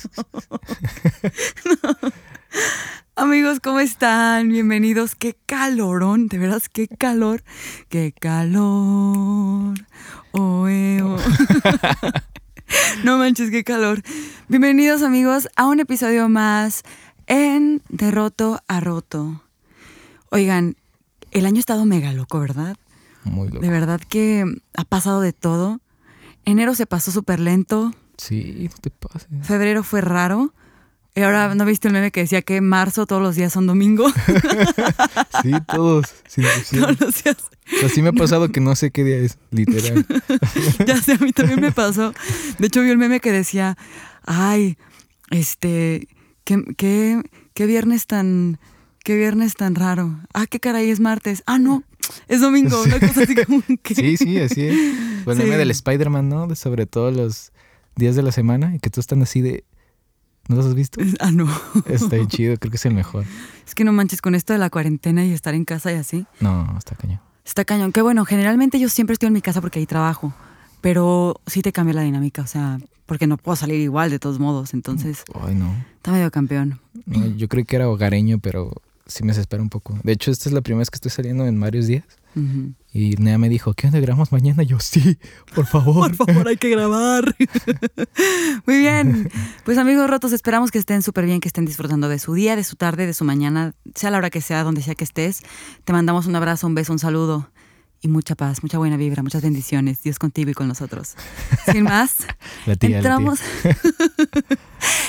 Amigos, ¿cómo están? Bienvenidos. Qué calorón, de veras, qué calor. Qué calor. Oh, eh, oh. no manches, qué calor. Bienvenidos, amigos, a un episodio más en De Roto a Roto. Oigan, el año ha estado mega loco, ¿verdad? Muy loco. De verdad que ha pasado de todo. Enero se pasó súper lento. Sí, no te pases. Febrero fue raro. Y ahora, ¿no viste el meme que decía que marzo todos los días son domingo? Sí, todos. sin excepción. todos los días. Así me ha pasado que no sé qué día es, literal. Ya sé, a mí también me pasó. De hecho, vi el meme que decía, ay, este, qué, qué, qué viernes tan, qué viernes tan raro. Ah, qué caray, es martes. Ah, no, es domingo. Una cosa así como que... Sí, sí, así es. El Sí. meme del Spider-Man, ¿no? Sobre todos los días de la semana y que todos están así de... ¿No los has visto? Ah, no. Está bien chido, creo que es el mejor. Es que no manches con esto de la cuarentena y estar en casa y así. No, está cañón. Está cañón. Que bueno, generalmente yo siempre estoy en mi casa porque ahí trabajo. Pero sí te cambia la dinámica, o sea, porque no puedo salir igual de todos modos. Entonces, Ay, no. está medio campeón. No, Yo creí que era hogareño, pero sí me desespera un poco. De hecho, esta es la primera vez que estoy saliendo en varios días. Y Nea me dijo, ¿qué onda grabamos mañana? Y yo, sí, por favor. Por favor, hay que grabar. Muy bien. Pues amigos rotos, esperamos que estén súper bien, que estén disfrutando de su día, de su tarde, de su mañana, sea la hora que sea, donde sea que estés. Te mandamos un abrazo, un beso, un saludo y mucha paz, mucha buena vibra, muchas bendiciones. Dios contigo y con nosotros. Sin más, La tía, la tía. entramos,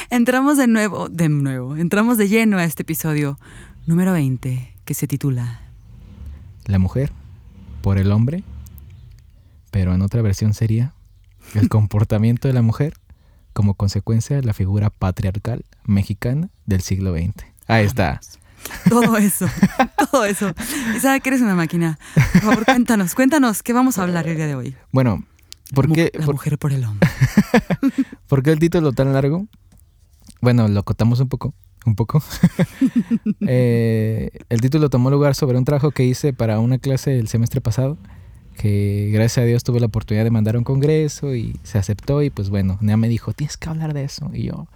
entramos de nuevo, de nuevo, entramos de lleno a este episodio número 20 que se titula La mujer por el hombre, pero en otra versión sería el comportamiento de la mujer como consecuencia de la figura patriarcal mexicana del siglo XX. Ahí está. Todo eso, todo eso. Sabe que eres una máquina. Por favor, cuéntanos, cuéntanos, ¿qué vamos a hablar el día de hoy? Bueno, ¿por qué, La por- mujer por el hombre. por qué el título tan largo? Bueno, lo acotamos un poco. Un poco. Eh, el título tomó lugar sobre un trabajo que hice para una clase el semestre pasado, que gracias a Dios tuve la oportunidad de mandar a un congreso y se aceptó y pues bueno, Nea me dijo, tienes que hablar de eso. Y yo,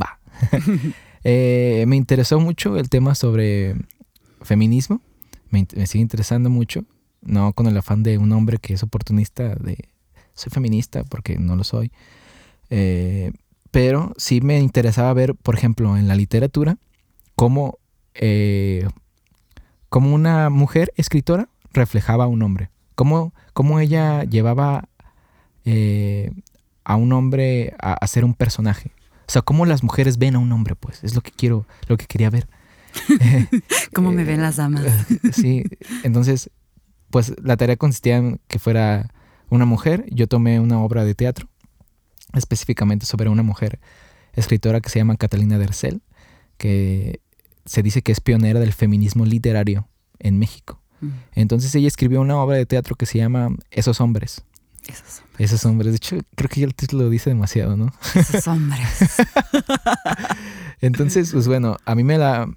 va. Eh, me interesó mucho el tema sobre feminismo, me, sigue interesando mucho, no con el afán de un hombre que es oportunista de soy feminista, porque no lo soy. Eh, pero sí me interesaba ver, por ejemplo, en la literatura, cómo, eh, cómo una mujer escritora reflejaba a un hombre. Cómo, cómo ella llevaba eh, a un hombre a, a ser un personaje. O sea, cómo las mujeres ven a un hombre, pues. Es lo que quiero, lo que quería ver. ¿Cómo me ven las damas? Sí, entonces, pues la tarea consistía en que fuera una mujer. Yo tomé una obra de teatro, específicamente sobre una mujer escritora que se llama Catalina Dercel, que se dice que es pionera del feminismo literario en México. Mm, Entonces ella escribió una obra de teatro que se llama Esos hombres. Esos, Esos hombres. De hecho, creo que ya el título lo dice demasiado, ¿no? esos hombres. Entonces, pues bueno, a mí me la...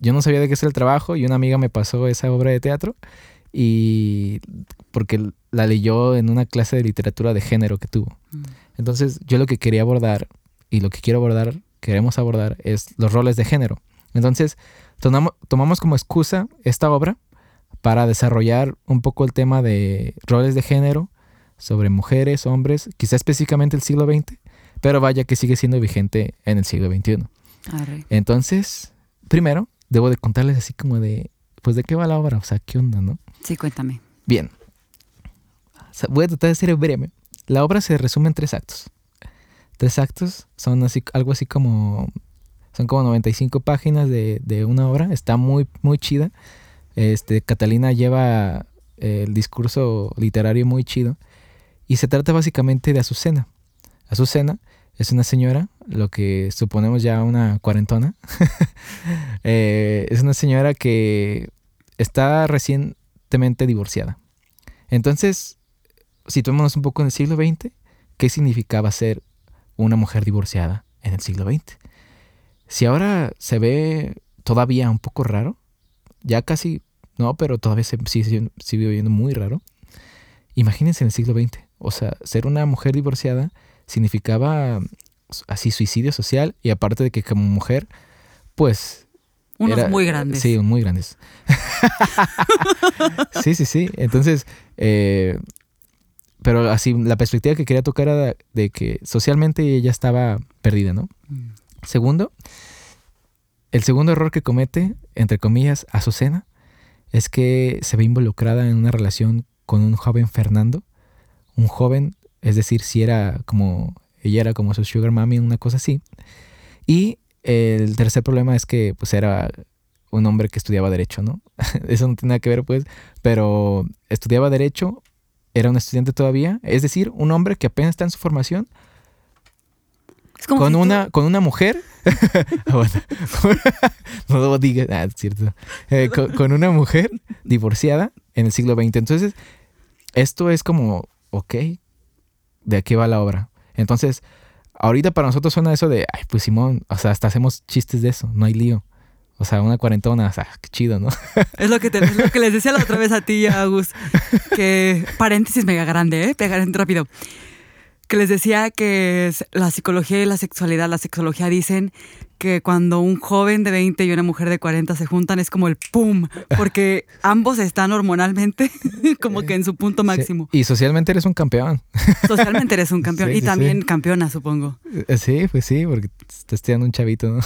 Yo no sabía de qué es el trabajo y una amiga me pasó esa obra de teatro y porque la leyó en una clase de literatura de género que tuvo. Mm, Entonces, yo lo que quería abordar y lo que quiero abordar, queremos abordar, es los roles de género. Entonces, tomamos, tomamos como excusa esta obra para desarrollar un poco el tema de roles de género sobre mujeres, hombres, quizá específicamente el siglo XX, pero vaya que sigue siendo vigente en el siglo XXI. arre. Entonces, primero, debo de contarles así como de, pues, ¿de qué va la obra? O sea, ¿qué onda, no? Sí, cuéntame. Bien. O sea, voy a tratar de ser breve. La obra se resume en tres actos. Tres actos son así, algo así como, son como 95 páginas de, una obra. Está muy, muy chida. Este, Catalina lleva eh, el discurso literario muy chido. Y se trata básicamente de Azucena. Azucena es una señora, lo que suponemos ya una cuarentona. Eh, es una señora que está recientemente divorciada. Entonces, situémonos un poco en el siglo XX. ¿Qué significaba ser una mujer divorciada en el siglo XX? Si ahora se ve todavía un poco raro, ya casi, no, pero todavía se sigue, sigue viendo muy raro. Imagínense en el siglo XX. O sea, ser una mujer divorciada significaba así suicidio social y aparte de que como mujer, pues... Unos era- muy grandes. Sí, muy grandes. sí, sí, sí. Entonces, eh, pero así, la perspectiva que quería tocar era de, que socialmente ella estaba perdida, ¿no? Mm. Segundo, el segundo error que comete, entre comillas, Azucena, es que se ve involucrada en una relación con un joven Fernando. Un joven, es decir, si era como, ella era como su sugar mommy, una cosa así. Y el tercer problema es que pues era un hombre que estudiaba derecho, ¿no? Eso no tiene nada que ver, pues, pero estudiaba derecho, era un estudiante todavía, es decir, un hombre que apenas está en su formación, con si tú- una con una mujer. Aguanta. no lo digas ah, es cierto. Eh, con, con una mujer divorciada en el siglo XX entonces esto es como ok de aquí va la obra entonces ahorita para nosotros suena eso de ay pues Simón o sea hasta hacemos chistes de eso no hay lío o sea una cuarentona o sea qué chido no Es lo que, te- es lo que les decía la otra vez a ti, Agus. Que, paréntesis mega grande, ¿eh? Pegar rápido. Que les decía que es- la psicología y la sexualidad, la sexología dicen que cuando un joven de 20 y una mujer de 40 se juntan es como el pum, porque ambos están hormonalmente como que en su punto máximo. Sí, y socialmente eres un campeón Socialmente eres un campeón Sí, y sí, también campeona, supongo. Eh, sí pues sí porque te estoy dando un chavito no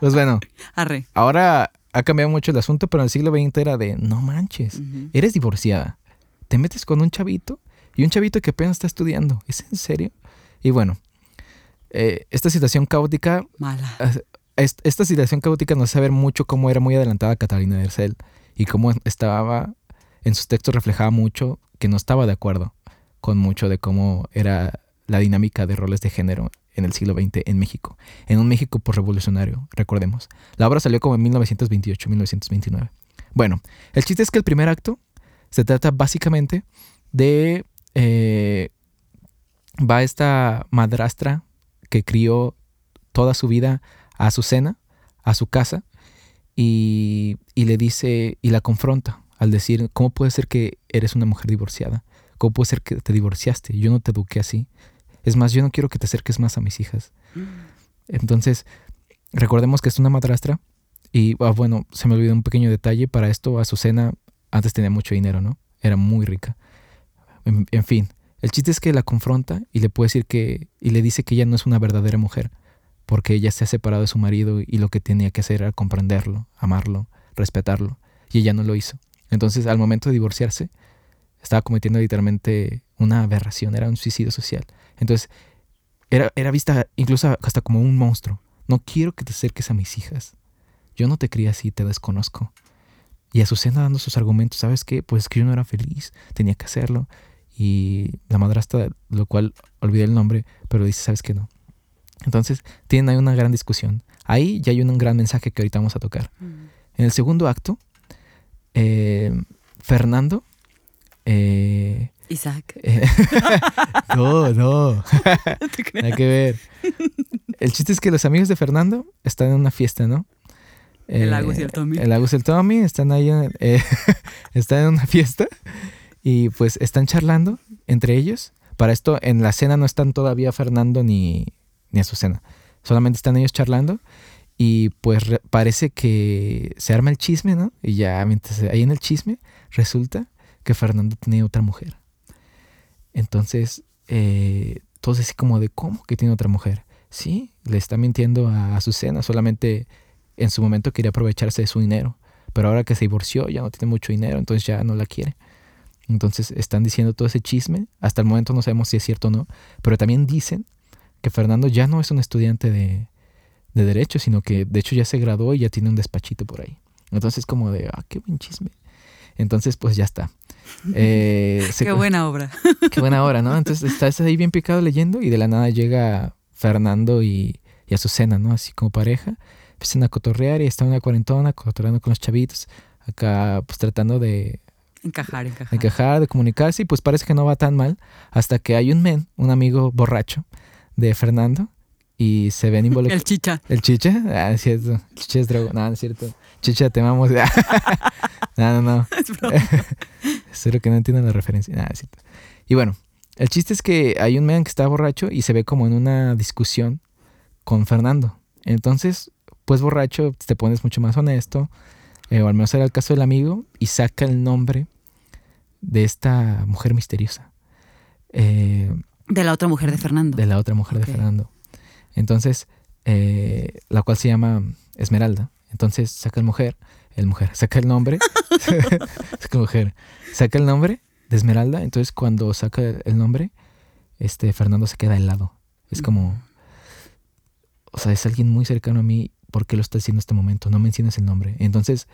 pues bueno Arre. Ahora ha cambiado mucho el asunto, pero en el siglo XX era de, no manches, eres divorciada, te metes con un chavito y un chavito que apenas está estudiando. ¿Es en serio? Y bueno, eh, esta situación caótica, Mala. est- esta situación caótica nos hace ver mucho cómo era muy adelantada Catalina de Ercel y cómo estaba, en sus textos reflejaba mucho que no estaba de acuerdo con mucho de cómo era la dinámica de roles de género en el siglo XX en México, en un México revolucionario, recordemos. La obra salió como en 1928-1929. Bueno, el chiste es que el primer acto se trata básicamente de... eh, va esta madrastra que crió toda su vida a Azucena, a su casa, y, y le dice, y la confronta al decir, ¿cómo puede ser que eres una mujer divorciada? ¿Cómo puede ser que te divorciaste? Yo no te eduqué así. Es más, yo no quiero que te acerques más a mis hijas. Entonces, recordemos que es una madrastra y, ah, bueno, se me olvidó un pequeño detalle. Para esto, Azucena antes tenía mucho dinero, ¿no? Era muy rica. En, fin, el chiste es que la confronta y le puede decir que, y le dice que ella no es una verdadera mujer, porque ella se ha separado de su marido y lo que tenía que hacer era comprenderlo, amarlo, respetarlo, y ella no lo hizo. Entonces, al momento de divorciarse, estaba cometiendo literalmente una aberración, era un suicidio social. Entonces, era, era vista incluso hasta como un monstruo. No quiero que te acerques a mis hijas. Yo no te crié así, te desconozco. Y Azucena dando sus argumentos, ¿sabes qué? Pues es que yo no era feliz, tenía que hacerlo. Y la madrastra, lo cual olvidé el nombre, pero dice, ¿sabes qué no? Entonces, tienen ahí una gran discusión. Ahí ya hay un gran mensaje que ahorita vamos a tocar. En el segundo acto, eh, Fernando... eh, Isaac. eh, no, no. Nada que ver. El chiste es que los amigos de Fernando están en una fiesta, ¿no? El Eh, Agus y el Tommy. El Agus y el Tommy están ahí, en, eh, están en una fiesta y pues están charlando entre ellos. Para esto, en la cena no están todavía Fernando ni, ni Azucena. Solamente están ellos charlando y pues re- parece que se arma el chisme, ¿no? Y ya mientras ahí en el chisme resulta que Fernando tiene otra mujer. Entonces, eh, todos así como de, ¿cómo que tiene otra mujer? Sí, le está mintiendo a Azucena, solamente en su momento quería aprovecharse de su dinero, pero ahora que se divorció ya no tiene mucho dinero, entonces ya no la quiere. Entonces están diciendo todo ese chisme, hasta el momento no sabemos si es cierto o no, pero también dicen que Fernando ya no es un estudiante de, de derecho, sino que de hecho ya se graduó y ya tiene un despachito por ahí. Entonces como de, ah, qué buen chisme. Entonces pues ya está. Eh, se Qué buena obra. Qué buena hora, ¿no? Entonces estás ahí bien picado leyendo y de la nada llega Fernando y, y Azucena, ¿no? Así como pareja. Empiezan a cotorrear y está una cuarentona cotorreando con los chavitos. Acá pues tratando de Encajar, encajar. encajar, de comunicarse y pues parece que no va tan mal hasta que hay un men, un amigo borracho de Fernando y se ven involucrados. El chicha. ¿El chicha? Ah, es cierto. El chicha es drogo. No, no es cierto. Chicha, te amamos. no, no, no. Espero que no entiendan la referencia. Nada, es cierto. Y bueno, El chiste es que hay un man que está borracho y se ve como en una discusión con Fernando. Entonces, pues borracho, te pones mucho más honesto, eh, o al menos era el caso del amigo, y saca el nombre de esta mujer misteriosa. Eh, de la otra mujer de Fernando. De la otra mujer de Fernando. Entonces, eh, la cual se llama Esmeralda. Entonces saca el mujer, el mujer, saca el nombre, saca mujer, saca el nombre de Esmeralda. Entonces cuando saca el nombre, este Fernando se queda helado. Es como, o sea, es alguien muy cercano a mí. ¿Por qué lo está haciendo en este momento? No menciones el nombre. Entonces,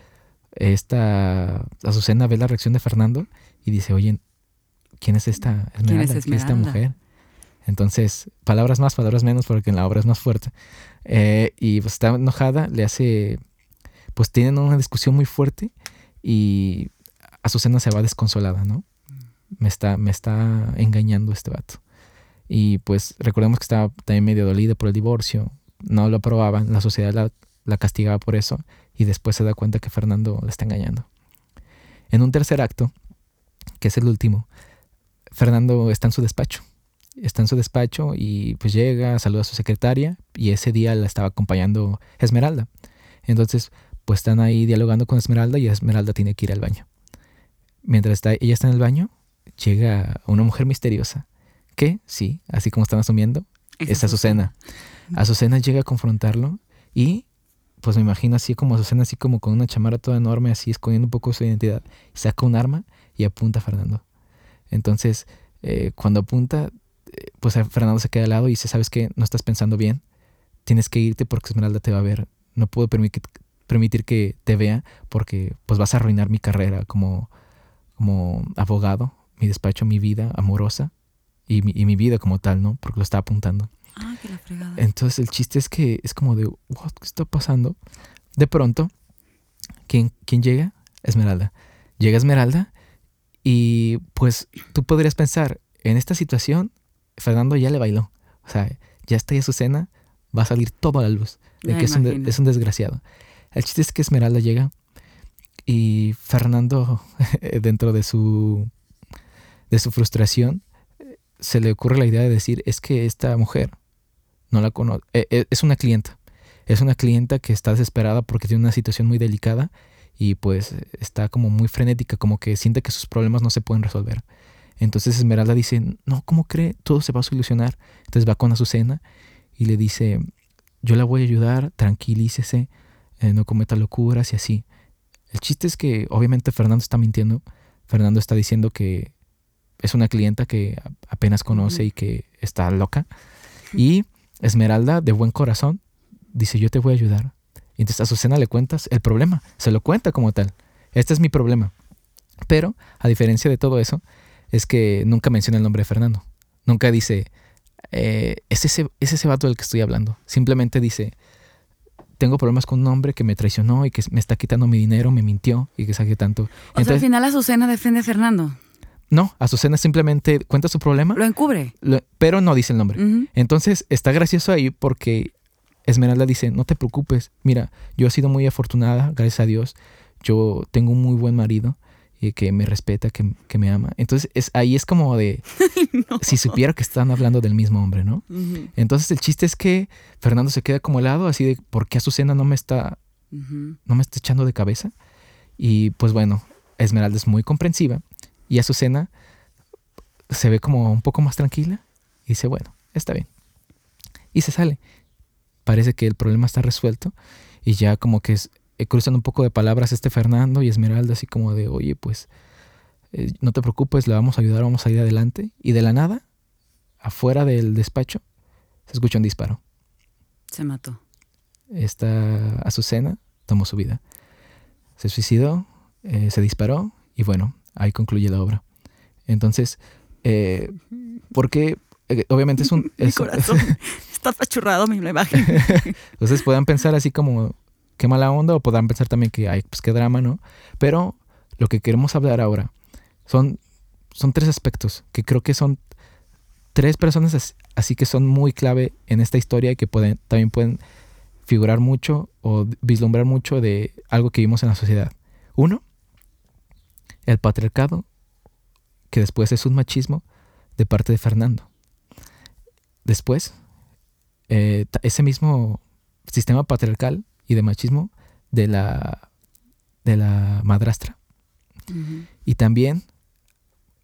esta Azucena ve la reacción de Fernando y dice, oye, ¿quién es esta Esmeralda? ¿Quién es, esta mujer? Entonces, palabras más, palabras menos, porque en la obra es más fuerte. Eh, y pues está enojada, le hace, pues tienen una discusión muy fuerte y Azucena se va desconsolada, ¿no? Me está, me está engañando este vato. Y pues recordemos que estaba también medio dolida por el divorcio, no lo aprobaban, la sociedad la, la castigaba por eso y después se da cuenta que Fernando le está engañando. En un tercer acto, que es el último, Fernando está en su despacho está en su despacho y pues llega, saluda a su secretaria y ese día la estaba acompañando Esmeralda. Entonces, pues están ahí dialogando con Esmeralda y Esmeralda tiene que ir al baño. Mientras está, ella está en el baño, llega una mujer misteriosa que, sí, así como están asumiendo, es, Azucena. Azucena llega a confrontarlo y pues me imagino así como Azucena, así como con una chamara toda enorme, así escondiendo un poco su identidad. Saca un arma y apunta a Fernando. Entonces, eh, cuando apunta, pues Fernando se queda al lado y dice, ¿sabes qué? No estás pensando bien. Tienes que irte porque Esmeralda te va a ver. No puedo permitir, permitir que te vea porque pues vas a arruinar mi carrera como, como abogado, mi despacho, mi vida amorosa y mi, y mi vida como tal, ¿no? Porque lo está apuntando. Ah, qué la fregada. Entonces el chiste es que es como de, What, ¿qué está pasando? De pronto, ¿quién, ¿quién llega? Esmeralda. Llega Esmeralda y pues tú podrías pensar, en esta situación Fernando ya le bailó. O sea, ya está ahí su cena, va a salir todo a la luz de que es un, desgraciado. El chiste es que Esmeralda llega y Fernando, dentro de su, de su frustración, se le ocurre la idea de decir, es que esta mujer no la conoce, eh, es una clienta. Es una clienta que está desesperada porque tiene una situación muy delicada y pues está como muy frenética, como que siente que sus problemas no se pueden resolver. Entonces Esmeralda dice, no, ¿cómo cree? Todo se va a solucionar. Entonces va con Azucena y le dice, yo la voy a ayudar, tranquilícese, eh, no cometa locuras y así. El chiste es que obviamente Fernando está mintiendo. Fernando está diciendo que es una clienta que apenas conoce y que está loca. Y Esmeralda, de buen corazón, dice, yo te voy a ayudar. Y entonces a Azucena le cuentas el problema, se lo cuenta como tal. Este es mi problema. Pero, a diferencia de todo eso, es que nunca menciona el nombre de Fernando. Nunca dice, eh, es, ese, es ese vato del que estoy hablando. Simplemente dice, tengo problemas con un hombre que me traicionó y que me está quitando mi dinero, me mintió y que saque tanto. O sea, al final Azucena defiende a Fernando. No, Azucena simplemente cuenta su problema. Lo encubre. pero no dice el nombre. Entonces está gracioso ahí porque Esmeralda dice, no te preocupes, mira, yo he sido muy afortunada, gracias a Dios. Yo tengo un muy buen marido y que me respeta, que, me ama. Entonces es, ahí es como de, si supiera que están hablando del mismo hombre, ¿no? Entonces el chiste es que Fernando se queda como helado, así de, ¿por qué Azucena no me está, no me está echando de cabeza? Y pues bueno, Esmeralda es muy comprensiva y Azucena se ve como un poco más tranquila y dice, bueno, está bien. Y se sale. Parece que el problema está resuelto y ya como que es, eh, cruzan un poco de palabras este Fernando y Esmeralda, así como de, oye, pues eh, no te preocupes, le vamos a ayudar, vamos a ir adelante. Y de la nada, afuera del despacho, se escucha un disparo. Se mató. Esta Azucena tomó su vida. Se suicidó, eh, se disparó y bueno, ahí concluye la obra. Entonces, eh, porque obviamente es un... Mi corazón está apachurrado mi imagen. Entonces puedan pensar así como qué mala onda, o podrán pensar también que, hay pues qué drama, ¿no? Pero lo que queremos hablar ahora son, son tres aspectos que creo que son tres personas así que son muy clave en esta historia y que pueden, también pueden figurar mucho o vislumbrar mucho de algo que vimos en la sociedad. Uno, el patriarcado, que después es un machismo de parte de Fernando. Después, eh, ese mismo sistema patriarcal y de machismo de la, de la madrastra. Y también,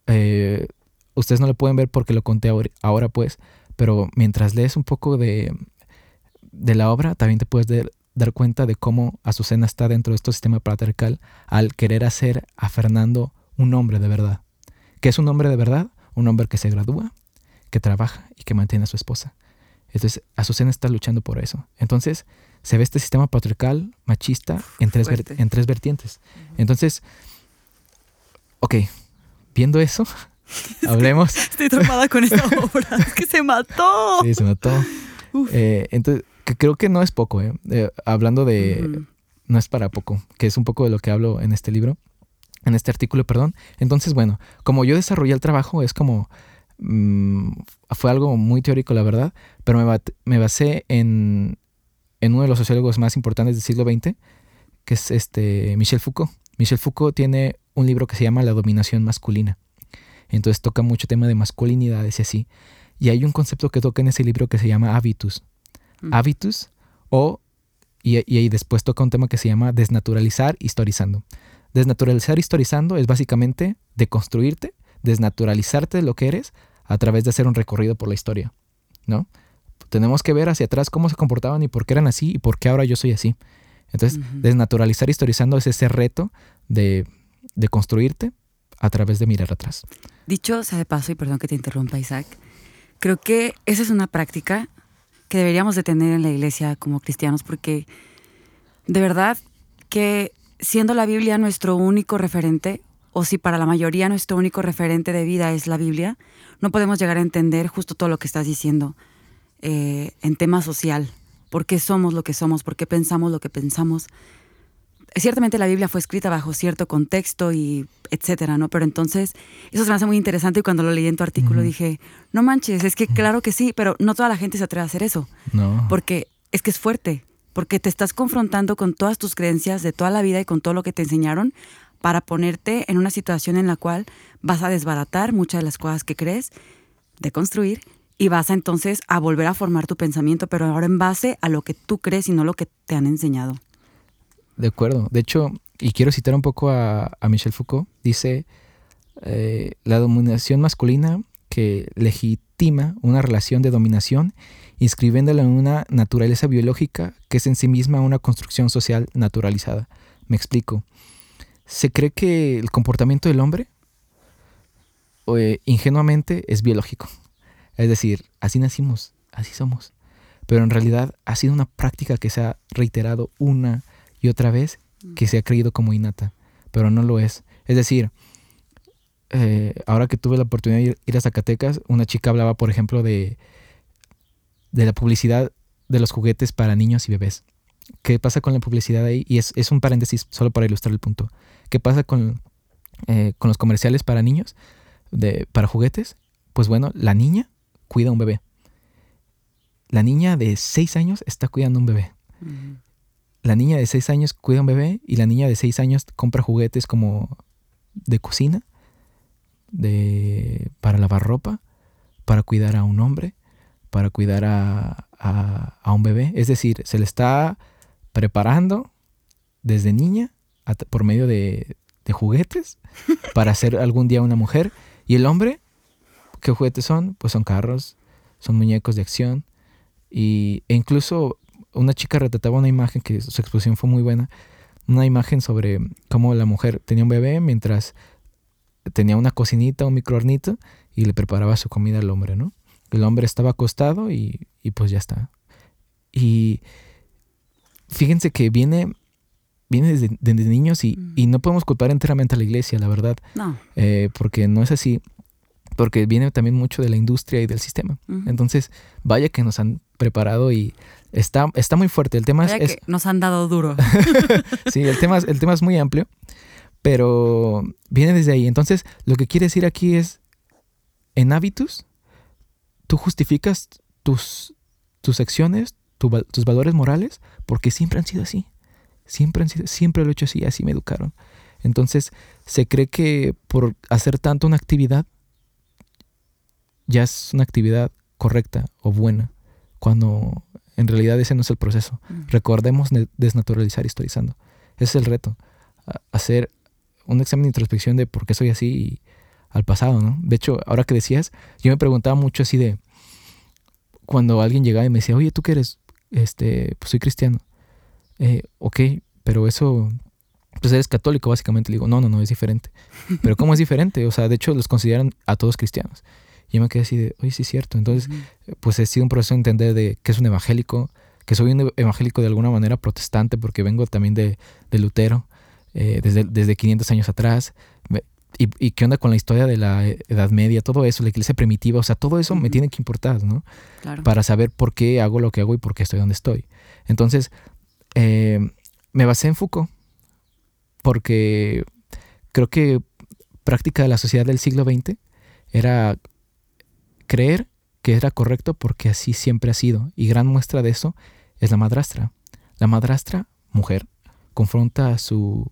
eh, ustedes no lo pueden ver porque lo conté ahora, pues, pero mientras lees un poco de, de la obra, también te puedes dar cuenta de cómo Azucena está dentro de este sistema patriarcal al querer hacer a Fernando un hombre de verdad. ¿Qué es un hombre de verdad? Un hombre que se gradúa, que trabaja y que mantiene a su esposa. Entonces, Azucena está luchando por eso. Entonces, se ve este sistema patriarcal, machista, en tres, en tres vertientes. Entonces, ok, viendo eso, hablemos. Estoy atrapada con esta obra. Es que se mató. Sí, se mató. Eh, entonces, que creo que no es poco, ¿eh? eh hablando de. No es para poco, que es un poco de lo que hablo en este libro, en este artículo, perdón. Entonces, bueno, como yo desarrollé el trabajo, es como. Mm, fue algo muy teórico, la verdad, pero me, me basé en, en uno de los sociólogos más importantes del siglo XX, que es este Michel Foucault. Michel Foucault tiene un libro que se llama La dominación masculina. Entonces toca mucho tema de masculinidades y así. Y hay un concepto que toca en ese libro que se llama habitus. Mm. Habitus o, y, y, después toca un tema que se llama desnaturalizar historizando. Desnaturalizar historizando es básicamente deconstruirte, desnaturalizarte de lo que eres a través de hacer un recorrido por la historia, ¿no? Tenemos que ver hacia atrás cómo se comportaban y por qué eran así y por qué ahora yo soy así. Entonces, desnaturalizar historizando es ese reto de, de construirte a través de mirar atrás. Dicho sea de paso, y perdón que te interrumpa Isaac, creo que esa es una práctica que deberíamos de tener en la iglesia como cristianos porque de verdad que siendo la Biblia nuestro único referente, o si para la mayoría nuestro único referente de vida es la Biblia, no podemos llegar a entender justo todo lo que estás diciendo eh, en tema social. ¿Por qué somos lo que somos? ¿Por qué pensamos lo que pensamos? Ciertamente la Biblia fue escrita bajo cierto contexto y etcétera, ¿no? Pero entonces eso se me hace muy interesante y cuando lo leí en tu artículo dije, no manches, es que claro que sí, pero no toda la gente se atreve a hacer eso. No. Porque es que es fuerte, porque te estás confrontando con todas tus creencias de toda la vida y con todo lo que te enseñaron para ponerte en una situación en la cual vas a desbaratar muchas de las cosas que crees, de construir y vas a entonces a volver a formar tu pensamiento, pero ahora en base a lo que tú crees y no lo que te han enseñado. De acuerdo. De hecho, y quiero citar un poco a, Michel Foucault, dice, eh, la dominación masculina que legitima una relación de dominación inscribiéndola en una naturaleza biológica que es en sí misma una construcción social naturalizada. Me explico. Se cree que el comportamiento del hombre eh, ingenuamente es biológico. Es decir, así nacimos, así somos. Pero en realidad ha sido una práctica que se ha reiterado una y otra vez que se ha creído como innata, pero no lo es. Es decir, eh, ahora que tuve la oportunidad de ir, a Zacatecas, una chica hablaba, por ejemplo, de, de la publicidad de los juguetes para niños y bebés. ¿Qué pasa con la publicidad ahí? Y es, un paréntesis solo para ilustrar el punto. ¿Qué pasa con, eh, con los comerciales para niños, de, para juguetes? Pues bueno, la niña cuida a un bebé. La niña de 6 años está cuidando a un bebé la niña de 6 años cuida a un bebé y la niña de 6 años compra juguetes como de cocina, de, para lavar ropa, para cuidar a un hombre, para cuidar a, a, un bebé. Es decir, se le está preparando desde niña por medio de, de juguetes para ser algún día una mujer. Y el hombre, ¿qué juguetes son? Pues son carros, son muñecos de acción. Y, e incluso una chica retrataba una imagen que su exposición fue muy buena, una imagen sobre cómo la mujer tenía un bebé mientras tenía una cocinita, un microornito y le preparaba su comida al hombre, ¿no? El hombre estaba acostado y, pues ya está. Y fíjense que viene, viene desde, niños y, y, no podemos culpar enteramente a la iglesia, la verdad. No. Eh, porque no es así porque viene también mucho de la industria y del sistema. Entonces, vaya que nos han preparado y está, está muy fuerte. El tema es, que nos han dado duro. sí, el tema, el tema es muy amplio, pero viene desde ahí. Entonces, lo que quiere decir aquí es, en hábitos, tú justificas tus, tus acciones, tus valores morales, porque siempre han sido así. Siempre, han sido, siempre lo he hecho así, así me educaron. Entonces, se cree que por hacer tanto una actividad, ya es una actividad correcta o buena, cuando en realidad ese no es el proceso. Recordemos desnaturalizar historizando. Ese es el reto. Hacer un examen de introspección de por qué soy así al pasado, ¿no? De hecho, ahora que decías, yo me preguntaba mucho así de cuando alguien llegaba y me decía, oye, ¿tú qué eres? Este, pues soy cristiano. Eh, ok, pero eso, pues eres católico básicamente. Le digo, no, no, no, es diferente. Pero ¿cómo es diferente? O sea, de hecho los consideran a todos cristianos. Y yo me quedé así de, oye, sí es cierto. Entonces, pues he sido un proceso de entender de qué es un evangélico, que soy un evangélico de alguna manera protestante porque vengo también de, de Lutero, eh, desde, desde 500 años atrás. Y, y, qué onda con la historia de la Edad Media, todo eso, la iglesia primitiva, o sea, todo eso me tiene que importar, ¿no? Claro. Para saber por qué hago lo que hago y por qué estoy donde estoy. Entonces, eh, me basé en Foucault, porque creo que práctica de la sociedad del siglo XX era creer que era correcto porque así siempre ha sido. Y gran muestra de eso es la madrastra. La madrastra, mujer, confronta a su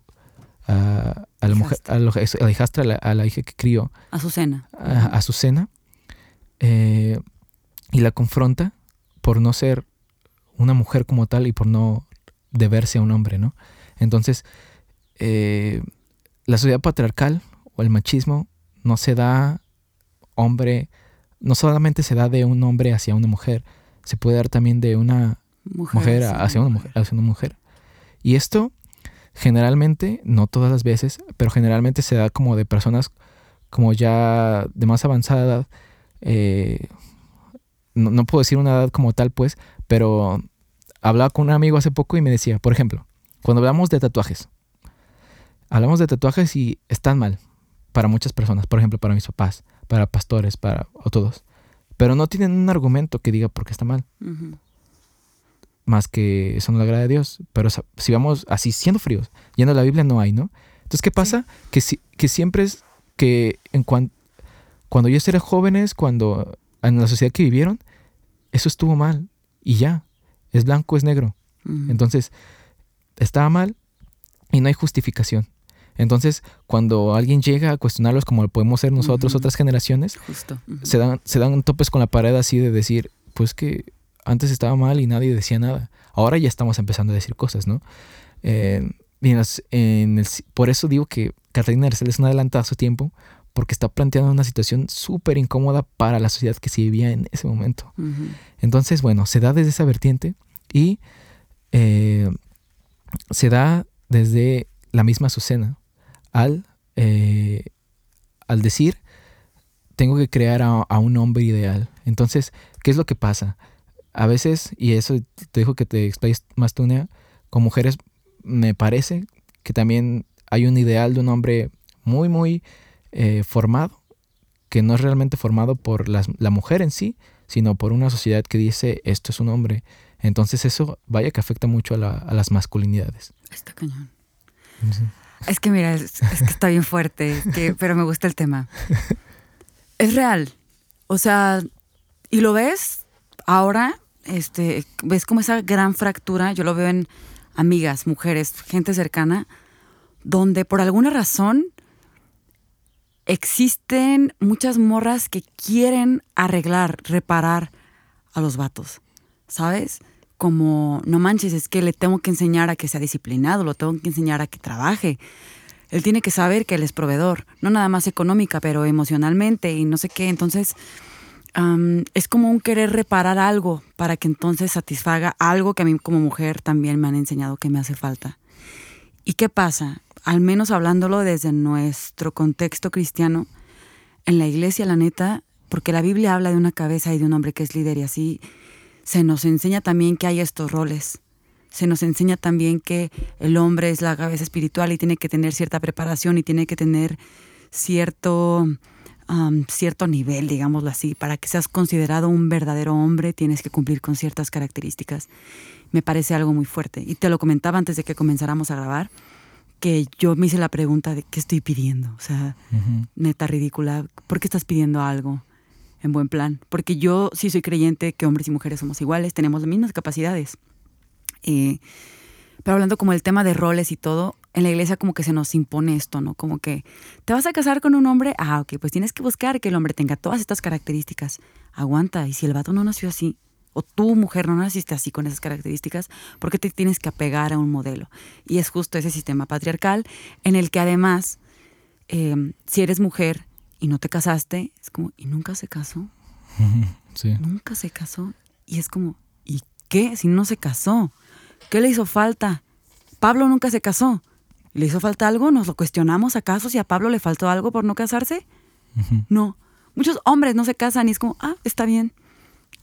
a, la mujer, a la, hijastra, a la, hija que crió. A su cena. A, su cena. Eh, y la confronta por no ser una mujer como tal y por no deberse a un hombre, ¿no? Entonces, eh, la sociedad patriarcal o el machismo no se da hombre, no solamente se da de un hombre hacia una mujer, se puede dar también de una mujer, hacia, una mujer, hacia una mujer. Y esto generalmente, no todas las veces, pero generalmente se da como de personas como ya de más avanzada edad. Eh, no, puedo decir una edad como tal, pues, pero hablaba con un amigo hace poco y me decía, por ejemplo, cuando hablamos de tatuajes, hablamos de tatuajes y están mal para muchas personas, por ejemplo, para mis papás, para pastores, para todos, pero no tienen un argumento que diga por qué está mal. Más que eso no le agrada a Dios. Pero si vamos así siendo fríos, yendo a la Biblia no hay, ¿no? Entonces, ¿qué pasa? Que, si, que siempre es que en cuan, cuando ellos eran jóvenes, cuando en la sociedad que vivieron, eso estuvo mal y ya es blanco, es negro. Entonces, estaba mal y no hay justificación. Entonces, cuando alguien llega a cuestionarlos como lo podemos ser nosotros, otras generaciones, se, dan, se dan topes con la pared así de decir, pues que antes estaba mal y nadie decía nada. Ahora ya estamos empezando a decir cosas, ¿no? Eh, en por eso digo que Catalina Arcel es una adelantada a su tiempo, porque está planteando una situación súper incómoda para la sociedad que se vivía en ese momento. Entonces, bueno, se da desde esa vertiente y eh, se da desde la misma Azucena al, eh, al decir, tengo que crear a, un hombre ideal. Entonces, ¿qué es lo que pasa? A veces, y eso te dijo que te explayes más tú, con mujeres me parece que también hay un ideal de un hombre muy, muy eh, formado, que no es realmente formado por la mujer en sí, sino por una sociedad que dice esto es un hombre. Entonces eso vaya que afecta mucho a, las masculinidades. Está cañón. Es que mira, es, que está bien fuerte, pero me gusta el tema. Es real. O sea, y lo ves ahora, este, ves como esa gran fractura, yo lo veo en amigas, mujeres, gente cercana, donde por alguna razón existen muchas morras que quieren arreglar, reparar a los vatos, ¿sabes? Como, no manches, es que le tengo que enseñar a que sea disciplinado, lo tengo que enseñar a que trabaje. Él tiene que saber que él es proveedor, no nada más económica, pero emocionalmente y no sé qué. Entonces, es como un querer reparar algo para que entonces satisfaga algo que a mí como mujer también me han enseñado que me hace falta. ¿Y qué pasa? al menos hablándolo desde nuestro contexto cristiano, en la iglesia, la neta, porque la Biblia habla de una cabeza y de un hombre que es líder y así, se nos enseña también que hay estos roles. Se nos enseña también que el hombre es la cabeza espiritual y tiene que tener cierta preparación y tiene que tener cierto, cierto nivel, digámoslo así. Para que seas considerado un verdadero hombre tienes que cumplir con ciertas características. Me parece algo muy fuerte. Y te lo comentaba antes de que comenzáramos a grabar que yo me hice la pregunta de qué estoy pidiendo. O sea, neta ridícula. ¿Por qué estás pidiendo algo en buen plan? Porque yo sí soy creyente que hombres y mujeres somos iguales, tenemos las mismas capacidades. Eh, pero hablando como el tema de roles y todo, en la iglesia como que se nos impone esto, ¿no? Como que te vas a casar con un hombre, ah, ok, pues tienes que buscar que el hombre tenga todas estas características. Aguanta, y si el vato no nació así, o tú mujer no naciste así con esas características, ¿por qué te tienes que apegar a un modelo? Y es justo ese sistema patriarcal en el que además, em, si eres mujer y no te casaste, es como, ¿y nunca se casó? Sí. Nunca se casó. Y es como, ¿y qué si no se casó? ¿Qué le hizo falta? Pablo nunca se casó. ¿Le hizo falta algo? ¿Nos lo cuestionamos acaso si a Pablo le faltó algo por no casarse? No. Muchos hombres no se casan y es como, ah, está bien.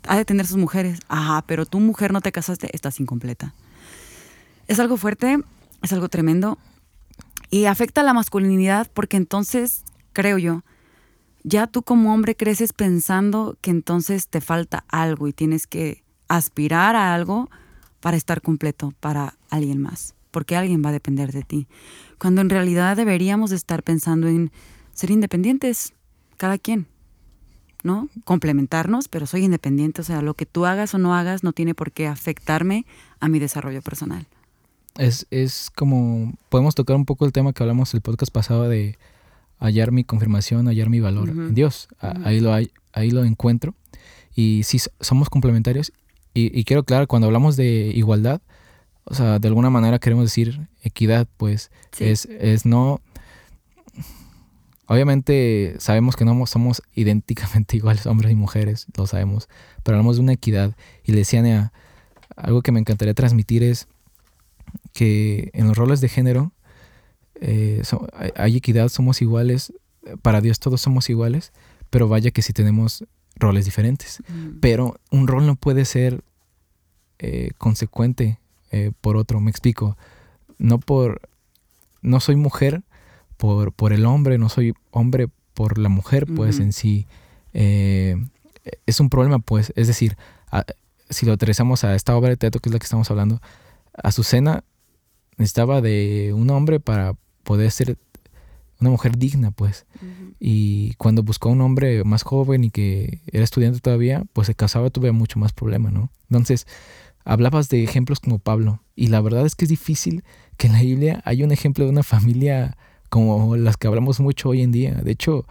Ha de tener sus mujeres. Ajá, pero tu mujer no te casaste, estás incompleta. Es algo fuerte, es algo tremendo y afecta a la masculinidad porque entonces, creo yo, ya tú como hombre creces pensando que entonces te falta algo y tienes que aspirar a algo para estar completo para alguien más, porque alguien va a depender de ti. Cuando en realidad deberíamos estar pensando en ser independientes, cada quien, ¿no? Complementarnos, pero soy independiente, o sea, lo que tú hagas o no hagas no tiene por qué afectarme a mi desarrollo personal. Es, es como, podemos tocar un poco el tema que hablamos el podcast pasado de hallar mi confirmación, hallar mi valor en Dios. Ahí, lo hay, ahí lo encuentro. Y sí, somos complementarios. Y, quiero aclarar, cuando hablamos de igualdad, o sea, de alguna manera queremos decir equidad, pues es, es no... Obviamente sabemos que no somos idénticamente iguales hombres y mujeres, lo sabemos, pero hablamos de una equidad. Y le decían a, algo que me encantaría transmitir es que en los roles de género eh, hay equidad, somos iguales, para Dios todos somos iguales, pero vaya que si tenemos roles diferentes. Mm. Pero un rol no puede ser eh, consecuente eh, por otro, me explico. No por, no soy mujer por, por el hombre, no soy hombre por la mujer, pues en sí. es un problema, pues, es decir, si lo aterrizamos a esta obra de teatro que es la que estamos hablando, Azucena necesitaba de un hombre para poder ser una mujer digna, pues. Y cuando buscó un hombre más joven y que era estudiante todavía, pues se casaba, tuve mucho más problema, ¿no? Entonces, hablabas de ejemplos como Pablo, y la verdad es que es difícil que en la Biblia haya un ejemplo de una familia como las que hablamos mucho hoy en día. De hecho,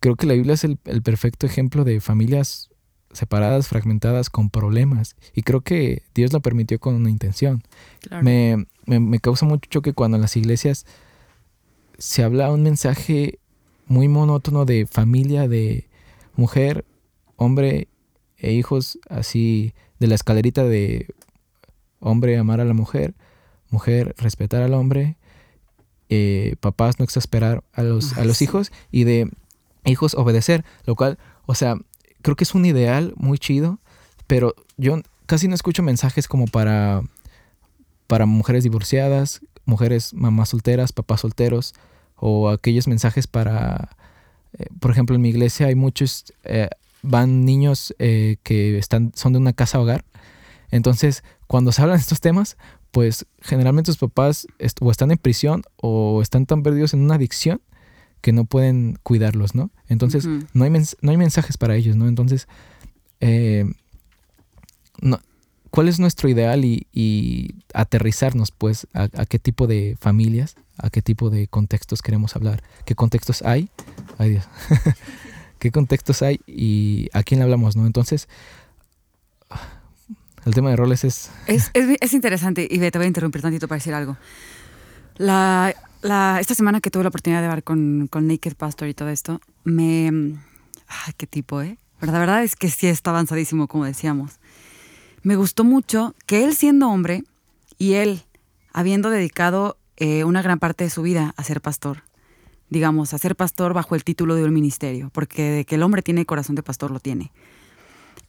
creo que la Biblia es el, el perfecto ejemplo de familias separadas, fragmentadas, con problemas. Y creo que Dios lo permitió con una intención. Me, me, causa mucho choque cuando en las iglesias se habla un mensaje muy monótono de familia, de mujer, hombre e hijos, así de la escalerita de hombre amar a la mujer, mujer respetar al hombre, eh, papás no exasperar a los, a los hijos y de hijos obedecer, lo cual, o sea, creo que es un ideal muy chido, pero yo casi no escucho mensajes como para, para mujeres divorciadas, mujeres mamás solteras, papás solteros, o aquellos mensajes para, eh, por ejemplo, en mi iglesia hay muchos, eh, van niños eh, que están, son de una casa hogar. Entonces, cuando se hablan de estos temas, pues generalmente sus papás o están en prisión o están tan perdidos en una adicción que no pueden cuidarlos, ¿no? Entonces, no, hay no hay mensajes para ellos, ¿no? Entonces, eh, ¿cuál es nuestro ideal y, aterrizarnos, pues, a, qué tipo de familias, a qué tipo de contextos queremos hablar? ¿Qué contextos hay? Ay, Dios. ¿Qué contextos hay y a quién le hablamos, no? Entonces, el tema de roles es... Es, es interesante y te voy a interrumpir tantito para decir algo. La esta semana que tuve la oportunidad de hablar con, con Naked Pastor y todo esto, me... Ay, qué tipo, ¿eh? Pero la verdad es que sí está avanzadísimo, como decíamos. Me gustó mucho que él siendo hombre y él habiendo dedicado eh, una gran parte de su vida a ser pastor, digamos, a ser pastor bajo el título de un ministerio, porque de que el hombre tiene corazón de pastor lo tiene.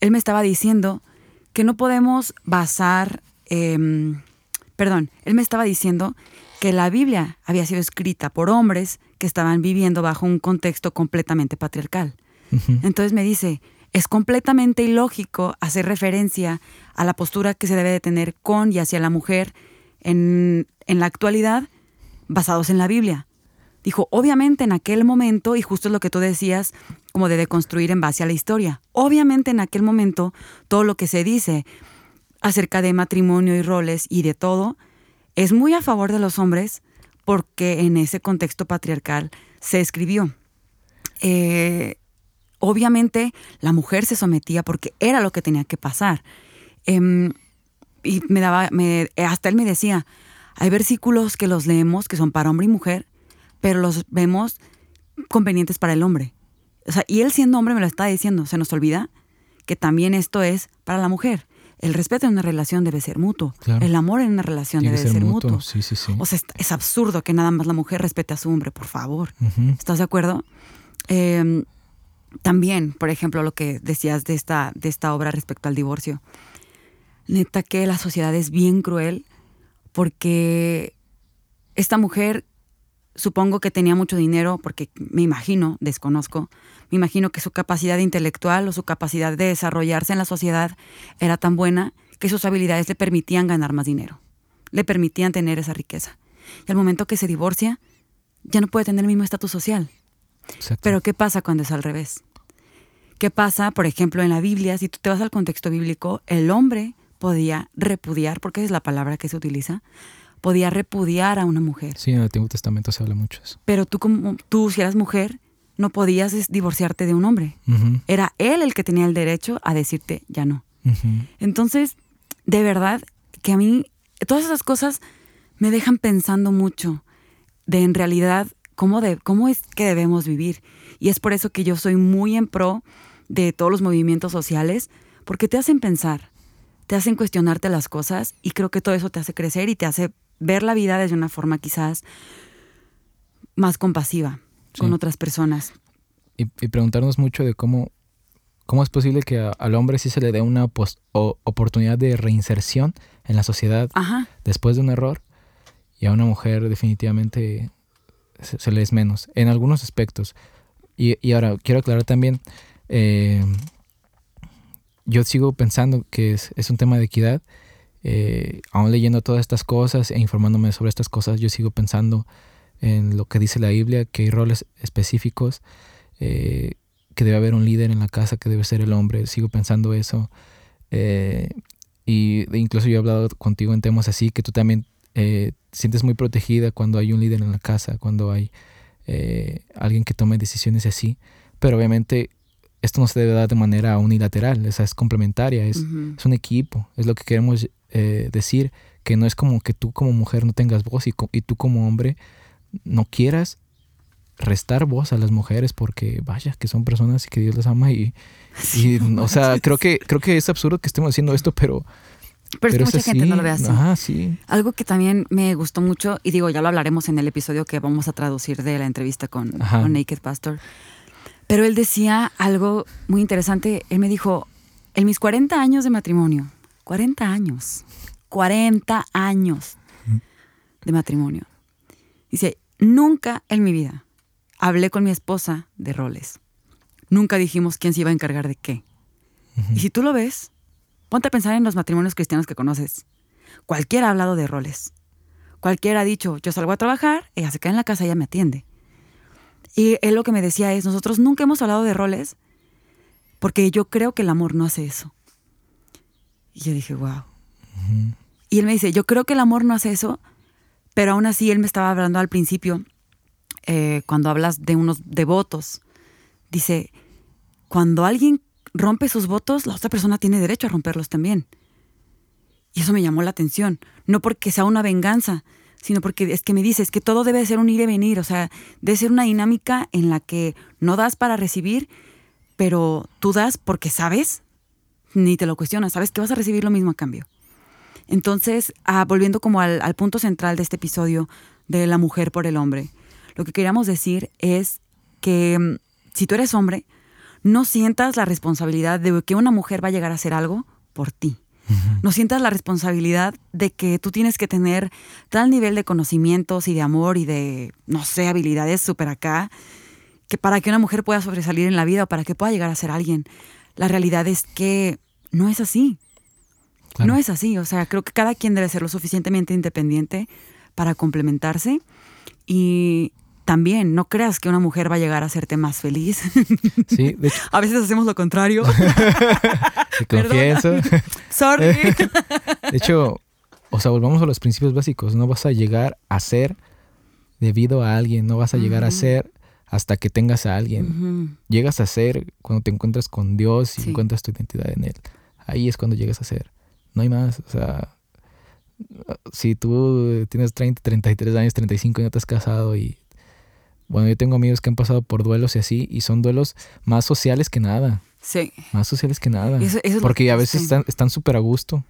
Él me estaba diciendo que no podemos basar, em, perdón, él me estaba diciendo que la Biblia había sido escrita por hombres que estaban viviendo bajo un contexto completamente patriarcal. Entonces me dice, es completamente ilógico hacer referencia a la postura que se debe de tener con y hacia la mujer en, en la actualidad basados en la Biblia. Dijo, obviamente en aquel momento, y justo es lo que tú decías, como de deconstruir en base a la historia, obviamente en aquel momento todo lo que se dice acerca de matrimonio y roles y de todo, es muy a favor de los hombres porque en ese contexto patriarcal se escribió. Eh, obviamente la mujer se sometía porque era lo que tenía que pasar. Em, y me daba, me, hasta él me decía, hay versículos que los leemos que son para hombre y mujer, pero los vemos convenientes para el hombre. O sea, y él siendo hombre me lo está diciendo, se nos olvida que también esto es para la mujer. El respeto en una relación debe ser mutuo. El amor en una relación debe ser, mutuo. Sí, sí, sí. O sea, es, absurdo que nada más la mujer respete a su hombre, por favor. ¿Estás de acuerdo? Em, también, por ejemplo, lo que decías de esta, de esta obra respecto al divorcio. Neta que la sociedad es bien cruel porque esta mujer supongo que tenía mucho dinero, porque me imagino, desconozco, me imagino que su capacidad intelectual o su capacidad de desarrollarse en la sociedad era tan buena que sus habilidades le permitían ganar más dinero, le permitían tener esa riqueza. Y al momento que se divorcia, ya no puede tener el mismo estatus social. Pero ¿qué pasa cuando es al revés? ¿Qué pasa, por ejemplo, en la Biblia? Si tú te vas al contexto bíblico, el hombre podía repudiar, porque es la palabra que se utiliza, podía repudiar a una mujer. Sí, en el Antiguo Testamento se habla mucho de eso. Pero tú, como, tú si eras mujer, no podías divorciarte de un hombre. Era él el que tenía el derecho a decirte ya no. Entonces, de verdad, que a mí todas esas cosas me dejan pensando mucho de en realidad cómo, de, cómo es que debemos vivir. Y es por eso que yo soy muy en pro de todos los movimientos sociales, porque te hacen pensar, te hacen cuestionarte las cosas y creo que todo eso te hace crecer y te hace ver la vida desde una forma quizás más compasiva con otras personas. Y, preguntarnos mucho de cómo, cómo es posible que al hombre sí se le dé una oportunidad de reinserción en la sociedad después de un error y a una mujer definitivamente se, le es menos en algunos aspectos. Y, ahora quiero aclarar también, eh, yo sigo pensando que es, es un tema de equidad eh, aún leyendo todas estas cosas e informándome sobre estas cosas, yo sigo pensando en lo que dice la Biblia, que hay roles específicos, eh, que debe haber un líder en la casa, que debe ser el hombre, sigo pensando eso. Eh, y incluso yo he hablado contigo en temas así, que tú también sientes muy protegida cuando hay un líder en la casa, cuando hay alguien que tome decisiones así. Pero obviamente esto no se debe dar de manera unilateral, esa es complementaria, es, es un equipo, es lo que queremos eh, decir que no es como que tú como mujer no tengas voz y, y tú como hombre no quieras restar voz a las mujeres porque vaya que son personas y que Dios las ama y, o sea creo que creo que es absurdo que estemos haciendo esto pero pero, es que mucha gente no lo ve así. sí. Algo que también me gustó mucho, y digo, ya lo hablaremos en el episodio que vamos a traducir de la entrevista con, con Naked Pastor. Pero él decía algo muy interesante. Él me dijo, en mis 40 años de matrimonio, 40 años. 40 años de matrimonio. Dice, nunca en mi vida hablé con mi esposa de roles. Nunca dijimos quién se iba a encargar de qué. Y si tú lo ves, ponte a pensar en los matrimonios cristianos que conoces. Cualquiera ha hablado de roles. Cualquiera ha dicho, yo salgo a trabajar, ella se queda en la casa, ella me atiende. Y él lo que me decía es, nosotros nunca hemos hablado de roles porque yo creo que el amor no hace eso. Y yo dije, wow. Y él me dice, yo creo que el amor no hace eso, pero aún así él me estaba hablando al principio, eh, cuando hablas de unos devotos, dice, cuando alguien rompe sus votos, la otra persona tiene derecho a romperlos también. Y eso me llamó la atención, no porque sea una venganza, sino porque es que me dices que todo debe ser un ir y venir, o sea, debe ser una dinámica en la que no das para recibir, pero tú das porque sabes ni te lo cuestionas, sabes que vas a recibir lo mismo a cambio. Entonces, ah, volviendo como al, punto central de este episodio de la mujer por el hombre, lo que queríamos decir es que mm, si tú eres hombre, no sientas la responsabilidad de que una mujer va a llegar a hacer algo por ti. No sientas la responsabilidad de que tú tienes que tener tal nivel de conocimientos y de amor y de, no sé, habilidades súper acá, que para que una mujer pueda sobresalir en la vida o para que pueda llegar a ser alguien. La realidad es que no es así. No es así. O sea, creo que cada quien debe ser lo suficientemente independiente para complementarse. Y también, no creas que una mujer va a llegar a hacerte más feliz. Sí, de hecho. A veces hacemos lo contrario. Te confieso. Sorry. De hecho, o sea, volvamos a los principios básicos. No vas a llegar a ser debido a alguien, no vas a llegar a ser hasta que tengas a alguien. Llegas a ser cuando te encuentras con Dios y Sí. encuentras tu identidad en Él. Ahí es cuando llegas a ser. No hay más. O sea, si tú tienes 30, 33 años, 35 y no te has casado y... Bueno, yo tengo amigos que han pasado por duelos y así, y son duelos más sociales que nada. Sí. Más sociales que nada. Eso- eso Porque que a veces sí. están están súper a gusto.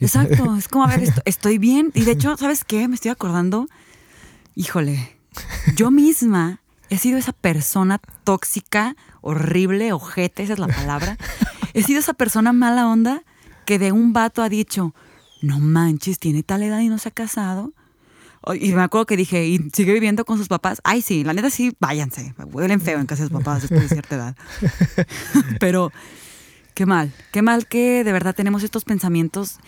Exacto, es como, a ver, esto- estoy bien. Y de hecho, ¿sabes qué? Me estoy acordando, híjole, yo misma he sido esa persona tóxica, horrible, ojete, esa es la palabra. He sido esa persona mala onda que de un vato ha dicho, no manches, tiene tal edad y no se ha casado. Y me acuerdo que dije, ¿y sigue viviendo con sus papás? Ay, sí, la neta sí, váyanse. Huelen feo en casa de sus papás después de cierta edad. Pero qué mal, qué mal que de verdad tenemos estos pensamientos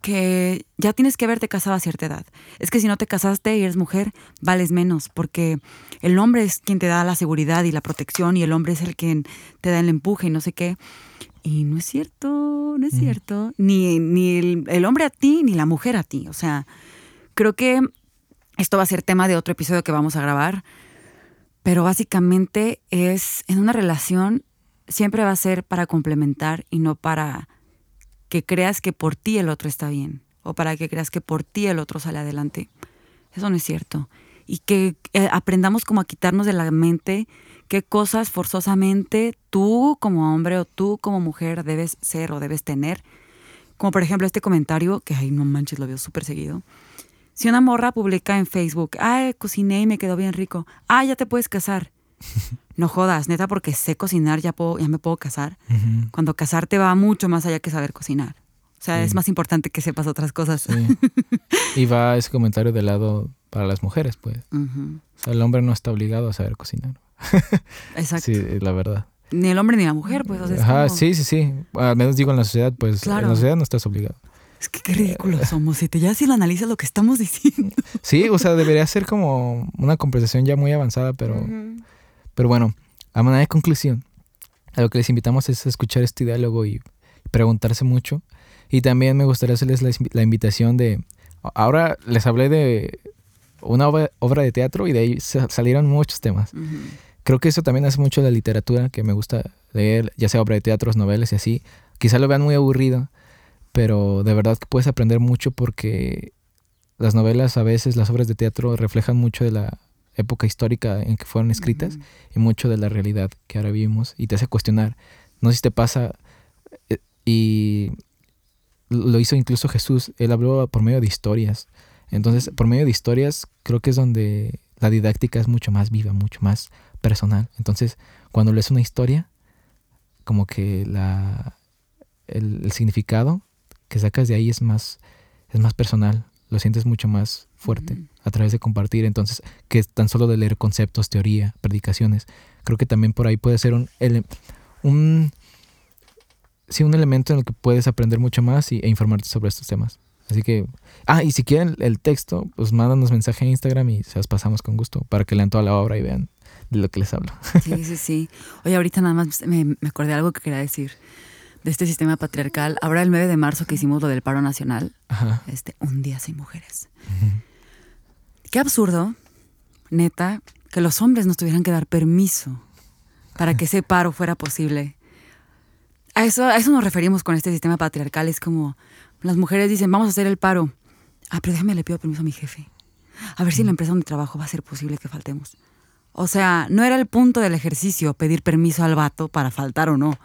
que ya tienes que haberte casado a cierta edad. Es que si no te casaste y eres mujer, vales menos, porque el hombre es quien te da la seguridad y la protección y el hombre es el quien te da el empuje y no sé qué. Y no es cierto, no es cierto. Ni, ni el, el hombre a ti, ni la mujer a ti. O sea, creo que esto va a ser tema de otro episodio que vamos a grabar, pero básicamente es en una relación siempre va a ser para complementar y no para que creas que por ti el otro está bien o para que creas que por ti el otro sale adelante. Eso no es cierto. Y que eh, aprendamos como a quitarnos de la mente qué cosas forzosamente tú como hombre o tú como mujer debes ser o debes tener. Como por ejemplo este comentario, que ay no manches, lo veo súper seguido. Si una morra publica en Facebook, ay, cociné y me quedó bien rico, ah, ya te puedes casar. No jodas, neta, porque sé cocinar, ya, puedo, ya me puedo casar. Cuando casarte va mucho más allá que saber cocinar. O sea, Sí. es más importante que sepas otras cosas. Sí. y va ese comentario de lado para las mujeres, pues. O sea, el hombre no está obligado a saber cocinar. Exacto. Sí, la verdad. Ni el hombre ni la mujer, pues. o sea, es, Ajá, como- sí, sí, sí. Al menos digo en la sociedad, pues Claro. en la sociedad no estás obligado. es que qué ridículos somos. Si te ya si lo analizas lo que estamos diciendo. Sí, o sea, debería ser como una conversación ya muy avanzada, pero. Pero bueno, a manera de conclusión, a lo que les invitamos es a escuchar este diálogo y preguntarse mucho. Y también me gustaría hacerles la, la invitación de... Ahora les hablé de una obra, obra de teatro y de ahí sa- salieron muchos temas. Creo que eso también hace mucho la literatura, que me gusta leer, ya sea obra de teatros, novelas y así. Quizá lo vean muy aburrido, pero de verdad que puedes aprender mucho porque las novelas a veces, las obras de teatro reflejan mucho de la época histórica en que fueron escritas y mucho de la realidad que ahora vivimos y te hace cuestionar. No sé si te pasa, eh, y lo hizo incluso Jesús, él habló por medio de historias. Entonces, por medio de historias, creo que es donde la didáctica es mucho más viva, mucho más personal. Entonces, cuando lees una historia, como que la, el, el significado que sacas de ahí es más, es más personal, lo sientes mucho más fuerte a través de compartir. Entonces, que tan solo de leer conceptos, teoría, predicaciones, creo que también por ahí puede ser un, un, sí, un elemento en el que puedes aprender mucho más y, e informarte sobre estos temas. Así que, ah, y si quieren el texto, pues mándanos mensaje en Instagram y se las pasamos con gusto para que lean toda la obra y vean de lo que les hablo. Sí, sí, sí. Oye, ahorita nada más me, me acordé de algo que quería decir de este sistema patriarcal. Ahora el 9 de marzo que hicimos lo del paro nacional, Ajá. este, un día sin mujeres. Qué absurdo, neta, que los hombres nos tuvieran que dar permiso para que ese paro fuera posible. A eso, a eso nos referimos con este sistema patriarcal. Es como las mujeres dicen, vamos a hacer el paro. Ah, pero déjame le pido permiso a mi jefe. A ver si en la empresa donde trabajo va a ser posible que faltemos. O sea, no era el punto del ejercicio pedir permiso al vato para faltar o no.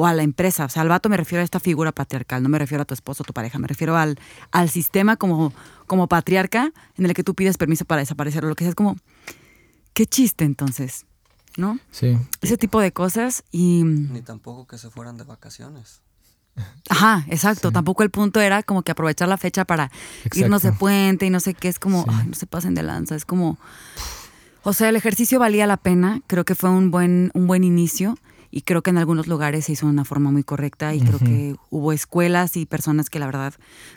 O a la empresa. O sea, al vato me refiero a esta figura patriarcal, no me refiero a tu esposo o tu pareja, me refiero al, al sistema como, como patriarca en el que tú pides permiso para desaparecer o lo que sea. Es como, qué chiste entonces, ¿no? Sí. Ese tipo de cosas y... Ni tampoco que se fueran de vacaciones. Ajá, exacto. Tampoco el punto era como que aprovechar la fecha para irnos de puente y no sé qué. Es como, Sí. ay, no se pasen de lanza. Es como, o sea, el ejercicio valía la pena. Creo que fue un buen, un buen inicio y creo que en algunos lugares se hizo de una forma muy correcta y creo que hubo escuelas y personas que la verdad,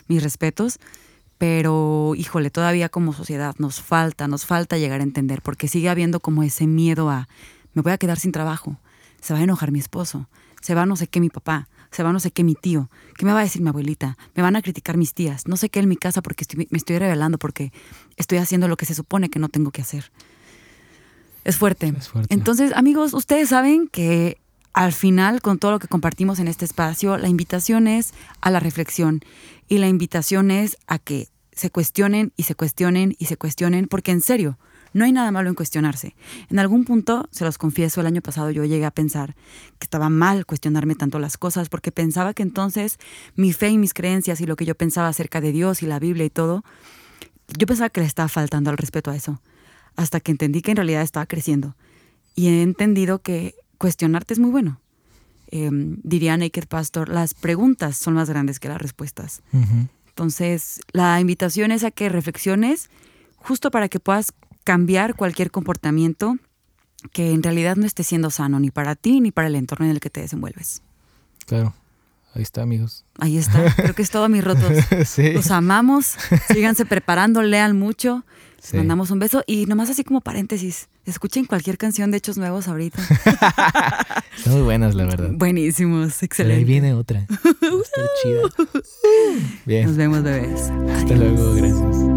mis respetos. Pero, híjole, todavía como sociedad nos falta, nos falta llegar a entender porque sigue habiendo como ese miedo a, me voy a quedar sin trabajo, se va a enojar mi esposo, se va no sé qué mi papá, se va no sé qué mi tío, qué me va a decir mi abuelita, me van a criticar mis tías, no sé qué en mi casa porque estoy- me estoy revelando porque estoy haciendo lo que se supone que no tengo que hacer. Es fuerte. Es fuerte. Entonces, amigos, ustedes saben que al final, con todo lo que compartimos en este espacio, la invitación es a la reflexión y la invitación es a que se cuestionen y se cuestionen y se cuestionen, porque en serio, no hay nada malo en cuestionarse. En algún punto, se los confieso, el año pasado yo llegué a pensar que estaba mal cuestionarme tanto las cosas, porque pensaba que entonces mi fe y mis creencias y lo que yo pensaba acerca de Dios y la Biblia y todo, yo pensaba que le estaba faltando al respeto a eso, hasta que entendí que en realidad estaba creciendo. Y he entendido que cuestionarte es muy bueno. Eh, diría Naked Pastor, las preguntas son más grandes que las respuestas. Entonces, la invitación es a que reflexiones justo para que puedas cambiar cualquier comportamiento que en realidad no esté siendo sano ni para ti ni para el entorno en el que te desenvuelves. Claro. Ahí está, amigos. Ahí está. Creo que es todo, mis rotos. sí. Los amamos. Síganse preparando, lean mucho. Les Sí. mandamos un beso. Y nomás así como paréntesis, escuchen cualquier canción de Hechos Nuevos ahorita. Están muy buenas, la verdad. Buenísimos, Pero ahí excelente. viene otra. Va a estar chida. Bien. Nos vemos, bebés. Hasta luego. Gracias.